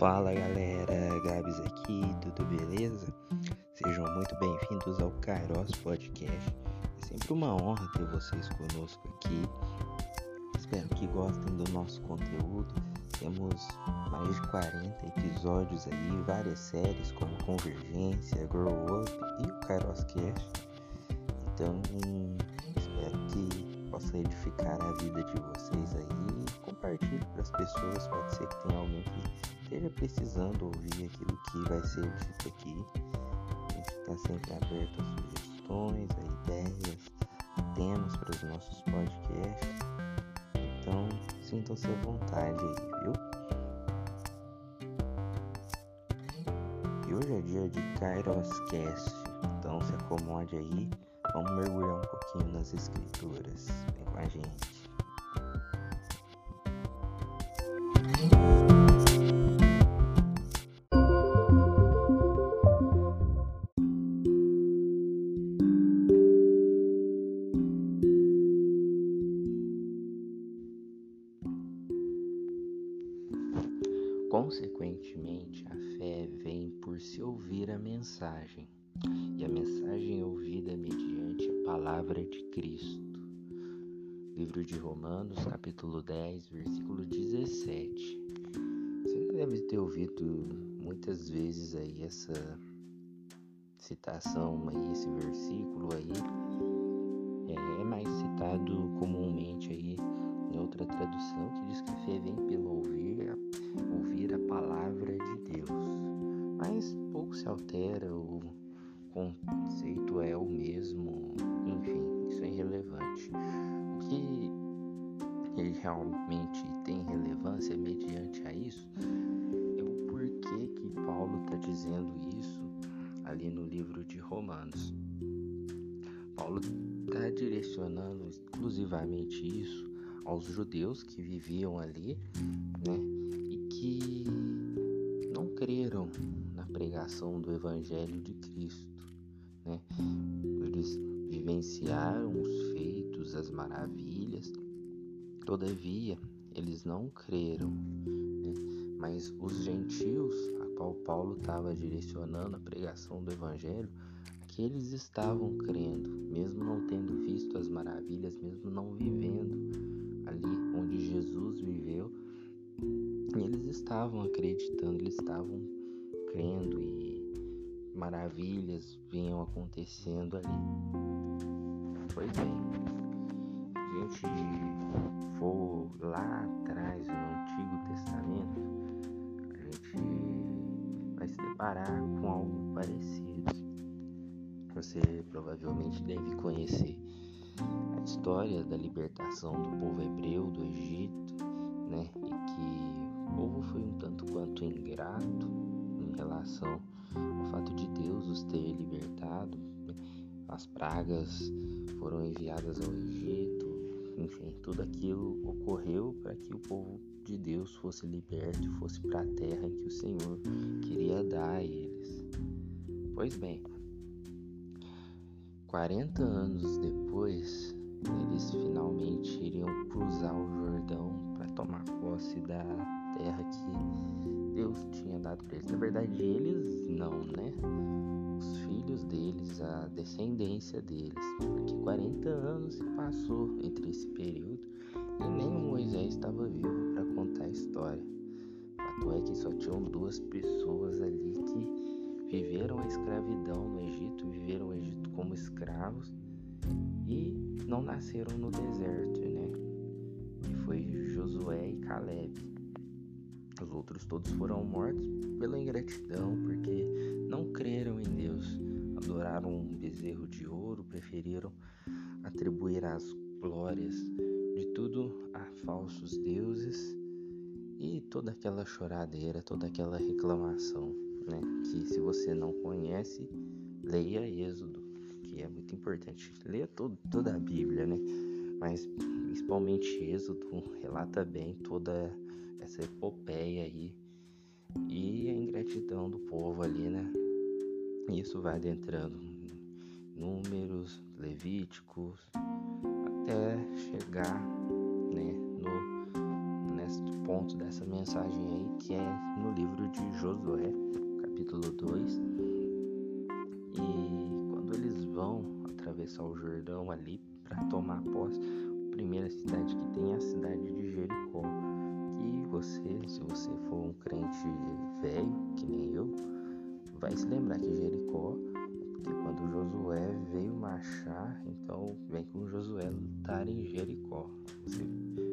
Fala galera, Gabs aqui, tudo beleza? Sejam muito bem-vindos ao Kairos Podcast. É sempre uma honra ter vocês conosco aqui. Espero que gostem do nosso conteúdo. Temos mais de 40 episódios aí, várias séries como Convergência, Grow Up e o Kairos Cast. Então, espero que possa edificar a vida de vocês aí. Compartilhe para as pessoas, pode ser que tenha alguém que esteja precisando ouvir aquilo que vai ser dito aqui. A gente está sempre aberto a sugestões, a ideias, temas para os nossos podcasts. Então, sintam-se à vontade aí, viu? E hoje é dia de Kairos Cast, então se acomode aí, vamos mergulhar um pouquinho nas escrituras. Vem com a gente. Consequentemente, a fé vem por se ouvir a mensagem, e a mensagem ouvida mediante a palavra de Cristo. Livro de Romanos, capítulo 10, versículo 17. Você deve ter ouvido muitas vezes aí essa citação aí, esse versículo aí. É, é mais citado comumente aí outra tradução que diz que a fé vem pelo ouvir ouvir a palavra de Deus. Mas pouco se altera, o conceito é o mesmo, enfim, isso é irrelevante. O que realmente tem relevância mediante a isso é o porquê que Paulo está dizendo isso ali no livro de Romanos. Paulo está direcionando exclusivamente isso aos judeus que viviam ali, né? que não creram na pregação do Evangelho de Cristo. Né? Eles vivenciaram os feitos, as maravilhas, todavia eles não creram. Né? Mas os gentios, a qual Paulo estava direcionando a pregação do Evangelho, aqueles estavam crendo, mesmo não tendo visto as maravilhas, mesmo não vivendo ali onde Jesus viveu, eles estavam acreditando, eles estavam crendo e maravilhas vinham acontecendo ali. Pois bem, a gente for lá atrás no Antigo Testamento, a gente vai se deparar com algo parecido. Você provavelmente deve conhecer a história da libertação do povo hebreu do Egito, né? E que o povo foi um tanto quanto ingrato em relação ao fato de Deus os ter libertado. As pragas foram enviadas ao Egito, enfim, tudo aquilo ocorreu para que o povo de Deus fosse liberto e fosse para a terra que o Senhor queria dar a eles. Pois bem, 40 anos depois, eles finalmente iriam cruzar o Jordão para tomar posse da terra que Deus tinha dado para eles. Na verdade, eles não, né? Os filhos deles, a descendência deles. Porque 40 anos se passou entre esse período e nem Moisés estava vivo para contar a história. O fato é que só tinham duas pessoas ali que viveram a escravidão no Egito, viveram o Egito como escravos e não nasceram no deserto, né? Que foi Josué e Caleb. Os outros todos foram mortos pela ingratidão, porque não creram em Deus, adoraram um bezerro de ouro, preferiram atribuir as glórias de tudo a falsos deuses e toda aquela choradeira, toda aquela reclamação, né? Que se você não conhece, leia Êxodo, que é muito importante. Leia todo, toda a Bíblia, né? Mas principalmente Êxodo relata bem toda essa epopeia aí e a ingratidão do povo ali, né? Isso vai adentrando números, levíticos, até chegar, né, no nesse ponto dessa mensagem aí que é no livro de Josué, capítulo 2. Atravessar o Jordão ali para tomar posse, a primeira cidade que tem é a cidade de Jericó. Que você, se você for um crente velho, que nem eu, vai se lembrar que Jericó porque quando Josué veio marchar, então vem com Josué lutar em Jericó. Você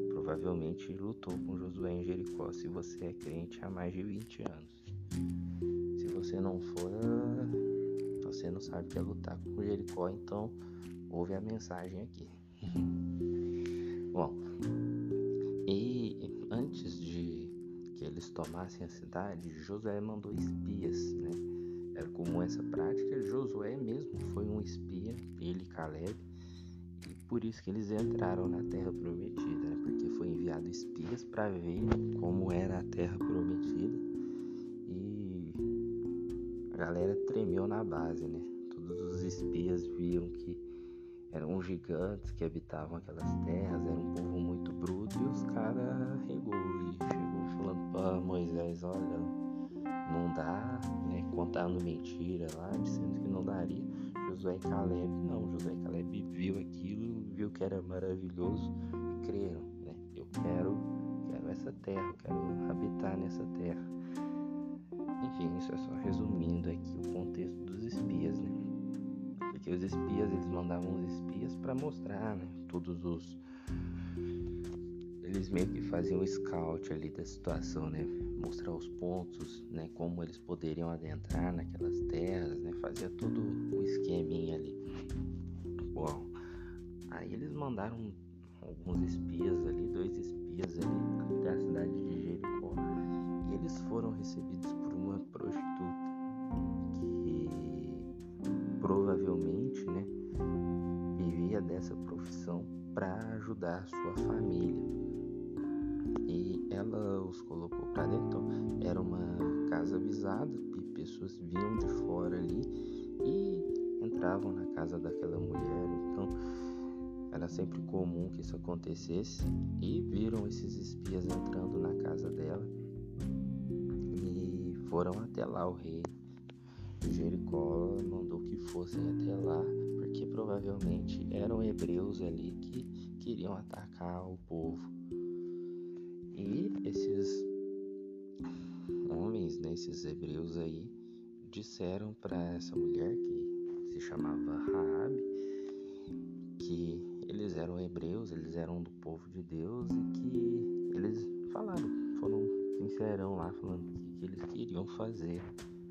provavelmente lutou com Josué em Jericó se você é crente há mais de 20 anos. Se você não for, você não sabe o que é lutar com Jericó, então ouve a mensagem aqui. Bom, e antes de que eles tomassem a cidade, Josué mandou espias, né? Era comum essa prática. Josué mesmo foi um espia, ele e Caleb, e por isso que eles entraram na terra prometida, né? porque foi enviado espias para ver como era a terra prometida. A galera tremeu na base, né? Todos os espias viam que eram gigantes que habitavam aquelas terras, era um povo muito bruto, e os caras regou e chegou falando para Moisés, olha, não dá, né, contando mentira lá, dizendo que não daria. Josué e Caleb, não, Josué e Caleb viu aquilo, viu que era maravilhoso e creram, né? Eu quero, quero essa terra, quero habitar nessa terra. Enfim, isso é só resumindo aqui o contexto dos espias, né? Porque os espias, eles mandavam os espias para mostrar, né, todos os eles meio que faziam o scout ali da situação, né? Mostrar os pontos, né? Como eles poderiam adentrar naquelas terras, né? Fazia todo o esqueminha ali. Bom, aí eles mandaram alguns espias ali, dois espias ali até a cidade de Jericó e eles foram recebidos Dessa profissão para ajudar sua família e ela os colocou para dentro. Era uma casa avisada e pessoas vinham de fora ali e entravam na casa daquela mulher. Então era sempre comum que isso acontecesse e viram esses espias entrando na casa dela e foram até lá o rei Jericó mandou que fossem até lá porque provavelmente eram hebreus ali que queriam atacar o povo e esses homens, né, esses hebreus aí, disseram para essa mulher que se chamava Raab que eles eram hebreus, eles eram do povo de Deus e que eles falaram, foram sincerão lá falando que, que eles queriam fazer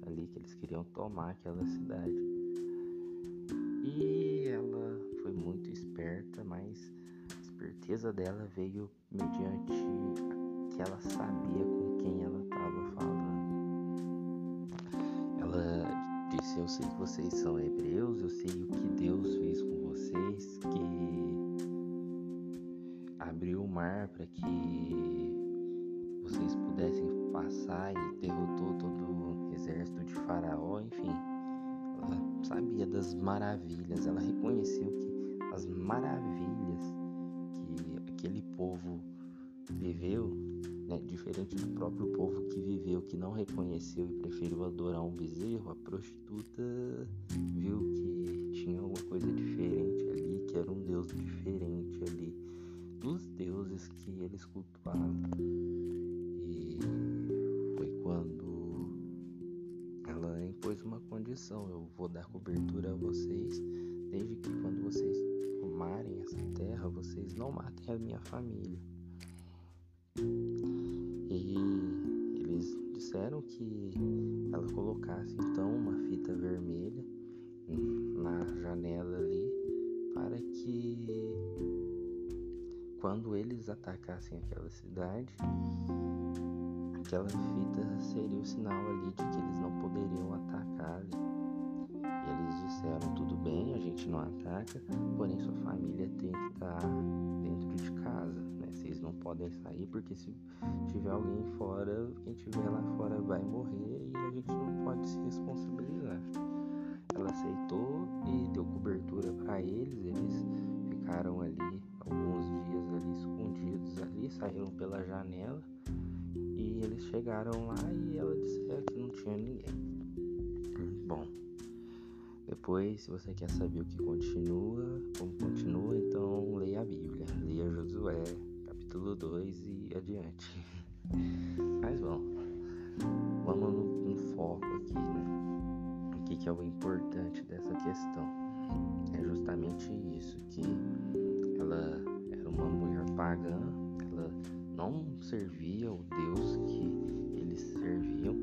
ali, que eles queriam tomar aquela cidade. E ela foi muito esperta, mas a esperteza dela veio mediante que ela sabia com quem ela estava falando. Ela disse: Eu sei que vocês são hebreus, eu sei o que Deus fez com vocês, que abriu o mar para que vocês pudessem passar e derrotou todo o exército de Faraó, enfim. Ela sabia das maravilhas, ela reconheceu que as maravilhas que aquele povo viveu, né, diferente do próprio povo que viveu, que não reconheceu e preferiu adorar um bezerro, a prostituta viu que tinha alguma coisa diferente ali, que era um deus diferente ali dos deuses que eles cultuavam. Eu vou dar cobertura a vocês, desde que quando vocês tomarem essa terra, vocês não matem a minha família. E eles disseram que ela colocasse então uma fita vermelha na janela ali para que quando eles atacassem aquela cidade, aquela fita seria o sinal ali de que eles não poderiam atacar ali. Eles disseram tudo bem, a gente não ataca, porém sua família tem que estar dentro de casa vocês não podem sair porque se tiver alguém fora, quem tiver lá fora vai morrer e a gente não pode se responsabilizar. Ela aceitou e deu cobertura para eles, eles ficaram ali alguns dias ali escondidos ali, saíram pela janela e eles chegaram lá e ela disseram que não tinha ninguém. Bom, depois, se você quer saber o que continua, como continua, então leia a Bíblia, leia Josué, capítulo 2 e adiante. Mas bom, vamos no, no foco aqui, né? O que, que é o importante dessa questão? É justamente isso, que ela era uma mulher pagã, não servia o Deus que eles serviam,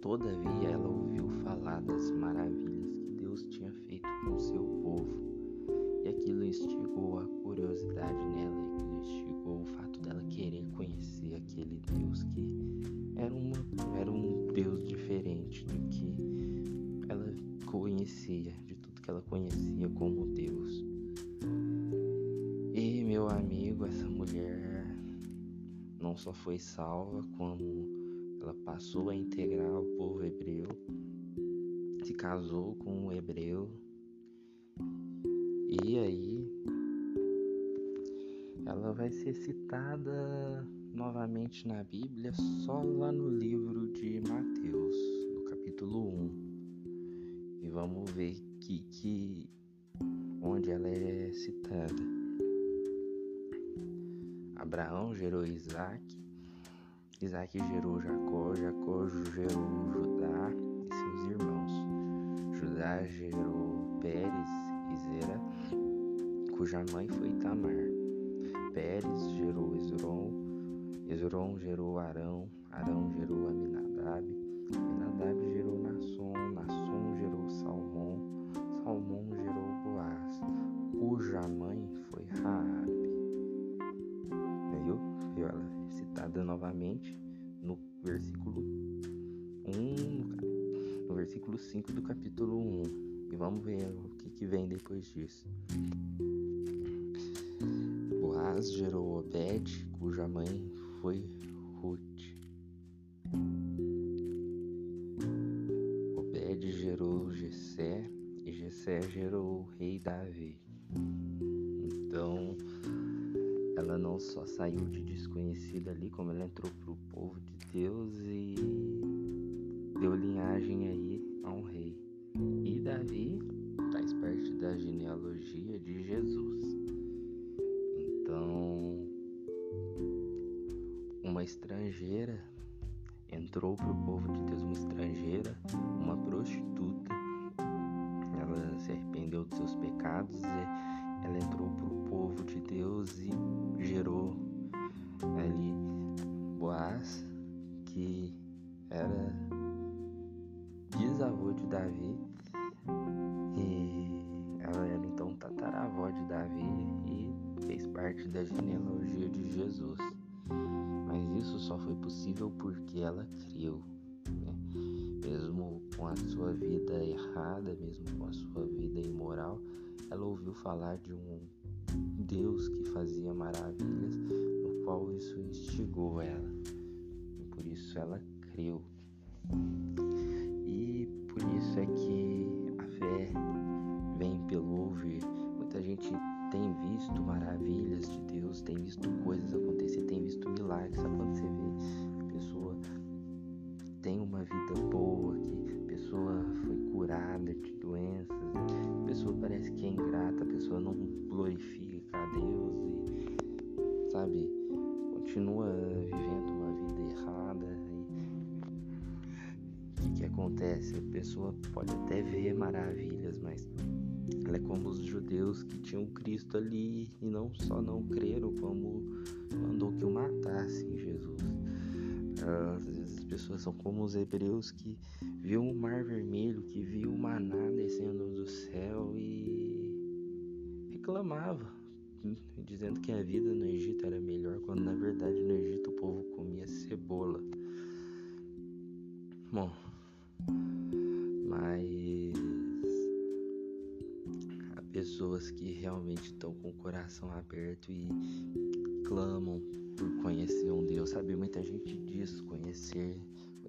todavia ela ouviu falar das maravilhas que Deus tinha feito com seu povo, e aquilo instigou a curiosidade nela, e instigou o fato dela querer conhecer aquele Deus que era, uma, era um Deus diferente do que ela conhecia, de tudo que ela conhecia como não só foi salva, como ela passou a integrar o povo hebreu, se casou com um hebreu, e aí ela vai ser citada novamente na Bíblia só lá no livro de Mateus, no capítulo 1. E vamos ver que, que onde ela é citada. Abraão gerou Isaac, Isaac gerou Jacó, Jacó gerou Judá e seus irmãos. Judá gerou Pérez e Zera, cuja mãe foi Tamar. Pérez gerou Esron, Esron gerou Arão, Arão gerou Aminadab, Aminadab gerou Nasson, Nasson gerou Salmão, Salmão gerou Boaz, cuja mãe foi Raabe. Novamente no versículo 1, no versículo 5 do capítulo 1. E vamos ver o que, que vem depois disso. Boaz gerou Obed, cuja mãe foi Ruth. Obed gerou Jessé e Jessé gerou o rei Davi. Então, ela não só saiu de desconhecida ali, como ela entrou pro povo de Deus e deu linhagem aí a um rei. E Davi faz parte da genealogia de Jesus. estrangeira entrou para o povo de Deus, uma estrangeira, uma prostituta. Ela se arrependeu dos seus pecados e ela entrou para o povo de Deus e gerou ali Boaz, que era bisavô de Davi. E ela era então tataravó de Davi e fez parte da genealogia de Jesus isso só foi possível porque ela criou. Né? Mesmo com a sua vida errada, mesmo com a sua vida imoral, ela ouviu falar de um Deus que fazia maravilhas, no qual isso instigou ela. E por isso ela creu. E por isso é que a fé vem pelo ouvir. Muita gente tem visto maravilhas de Deus, tem visto coisas acontecer, tem visto milagres. Sabe quando você vê a pessoa tem uma vida boa, que a pessoa foi curada de doenças, pessoa parece que é ingrata, a pessoa não glorifica a Deus e, sabe, continua vivendo uma vida errada. E o que, que acontece? A pessoa pode até ver maravilhas, mas ela é como os judeus que tinham Cristo ali e não só não creram, como mandou que o matassem Jesus. Às vezes pessoas são como os hebreus que viu o mar vermelho, que viu o maná descendo do céu e reclamava, dizendo que a vida no Egito era melhor, quando na verdade no Egito o povo comia cebola. Bom, pessoas que realmente estão com o coração aberto e clamam por conhecer um Deus, sabe? Muita gente diz conhecer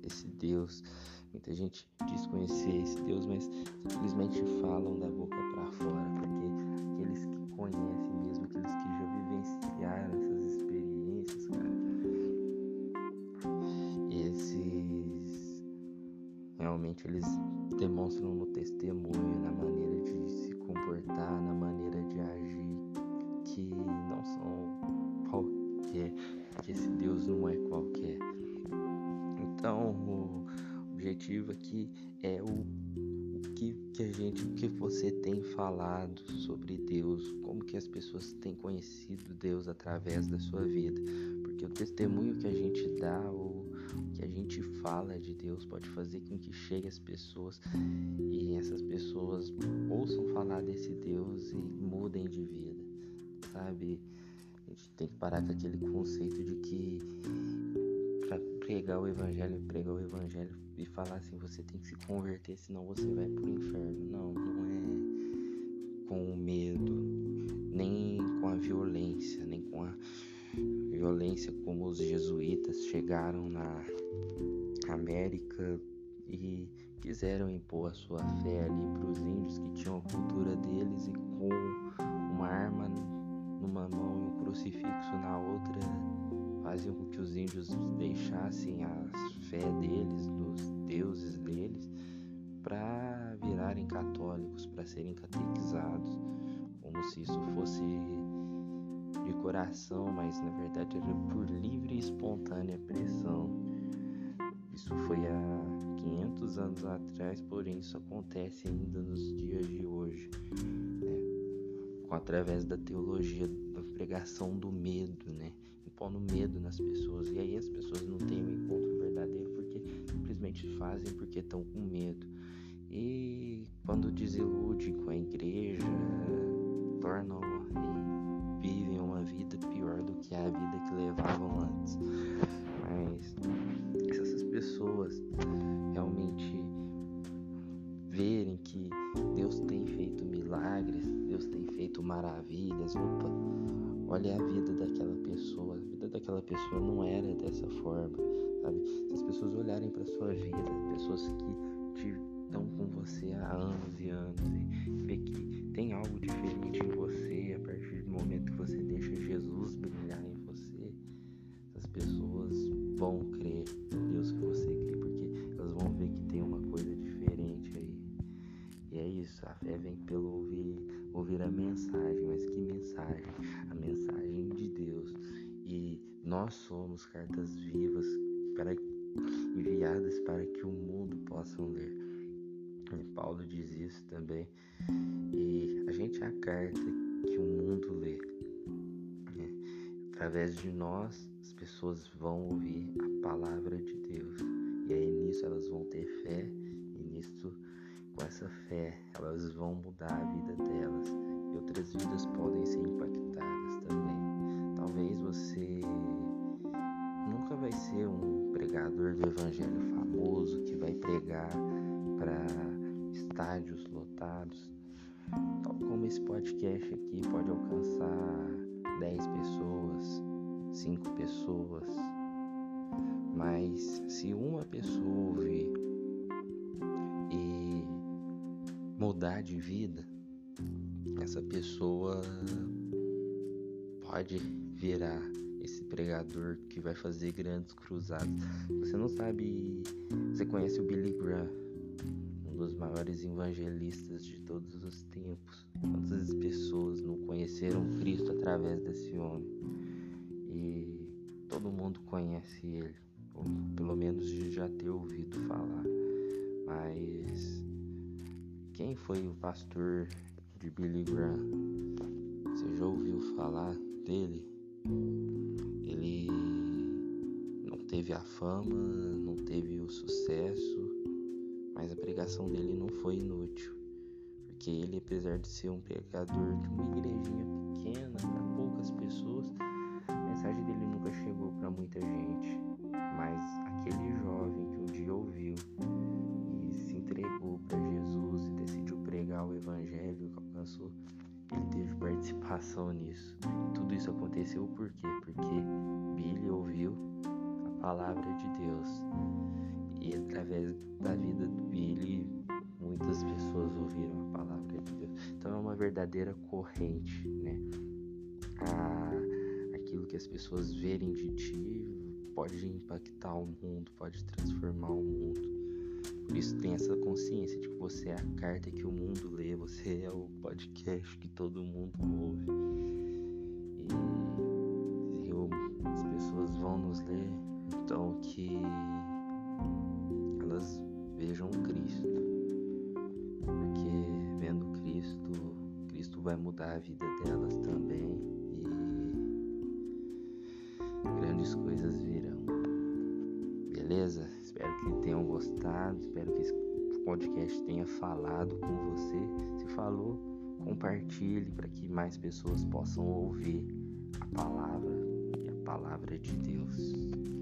esse Deus, muita gente diz conhecer esse Deus, mas simplesmente falam da boca para fora, porque aqueles que conhecem mesmo, aqueles que já vivenciaram essas experiências, cara, esses realmente eles demonstram no testemunho, na maneira de se comportar, na maneira de agir, que não são qualquer, que esse Deus não é qualquer. Então, o objetivo aqui é o que, que a gente, o que você tem falado sobre Deus, como que as pessoas têm conhecido Deus através da sua vida, porque o testemunho que a gente dá, o que a gente fala de Deus pode fazer com que chegue as pessoas e essas pessoas ouçam falar desse Deus e mudem de vida, sabe? A gente tem que parar com aquele conceito de que para pregar o evangelho, pregar o evangelho e falar assim, você tem que se converter, senão você vai pro inferno. Não, não é com o medo, nem com a violência, nem com a violência como os jesuítas chegaram na América e quiseram impor a sua fé ali para os índios que tinham a cultura deles e com uma arma numa mão e um crucifixo na outra faziam com que os índios deixassem a fé deles, dos deuses deles, para virarem católicos, para serem catequizados, como se isso fosse de coração, mas na verdade era por livre e espontânea pressão. Isso foi há 500 anos atrás, porém isso acontece ainda nos dias de hoje, né? através da teologia da pregação do medo, né? impondo medo nas pessoas. E aí as pessoas não têm um encontro verdadeiro porque simplesmente fazem porque estão com medo. E quando desiludem com a igreja, tornam e vivem uma vida pior do que a vida que levavam antes. Mas se essas pessoas realmente verem que Deus tem feito milagres, Deus tem feito maravilhas, opa, olha a vida daquela pessoa, a vida daquela pessoa não era dessa forma, sabe? Se as pessoas olharem para sua vida, pessoas que estão com você há anos e anos e ver que tem algo diferente em você a partir do momento que você deixa Jesus brilhar em você, as pessoas vão crer isso, a fé vem pelo ouvir, ouvir a mensagem, mas que mensagem? A mensagem de Deus. E nós somos cartas vivas para, enviadas para que o mundo possa ler. E Paulo diz isso também. E a gente é a carta que o mundo lê. Né? Através de nós, as pessoas vão ouvir a palavra de Deus. E aí nisso elas vão ter fé. E nisso, com essa fé, elas vão mudar a vida delas. E outras vidas podem ser impactadas também. Talvez você nunca vai ser um pregador do evangelho famoso que vai pregar para estádios lotados. Tal como esse podcast aqui pode alcançar 10 pessoas, 5 pessoas. Mas se uma pessoa ouvir mudar de vida, essa pessoa pode virar esse pregador que vai fazer grandes cruzadas. Você não sabe, você conhece o Billy Graham, um dos maiores evangelistas de todos os tempos. Quantas pessoas não conheceram Cristo através desse homem? E todo mundo conhece ele, ou pelo menos já ter ouvido falar. Mas quem foi o pastor de Billy Graham? Você já ouviu falar dele? Ele não teve a fama, não teve o sucesso, mas a pregação dele não foi inútil, porque ele, apesar de ser um pregador de uma igrejinha pequena para poucas pessoas, a mensagem dele nunca chegou para muita gente. Mas aquele jovem que um dia ouviu participação nisso. Tudo isso aconteceu por quê? Porque Billy ouviu a palavra de Deus. E através da vida do Billy, muitas pessoas ouviram a palavra de Deus. Então é uma verdadeira corrente, né? A, aquilo que as pessoas verem de ti pode impactar o mundo, pode transformar o mundo. Por isso tem essa consciência de que você é a carta que o mundo lê, você é o podcast que todo mundo ouve. E, e as pessoas vão nos ler, então que elas vejam Cristo. Porque vendo Cristo, Cristo vai mudar a vida delas também e grandes coisas gostado, espero que esse podcast tenha falado com você. Se falou, compartilhe para que mais pessoas possam ouvir a palavra e a palavra de Deus.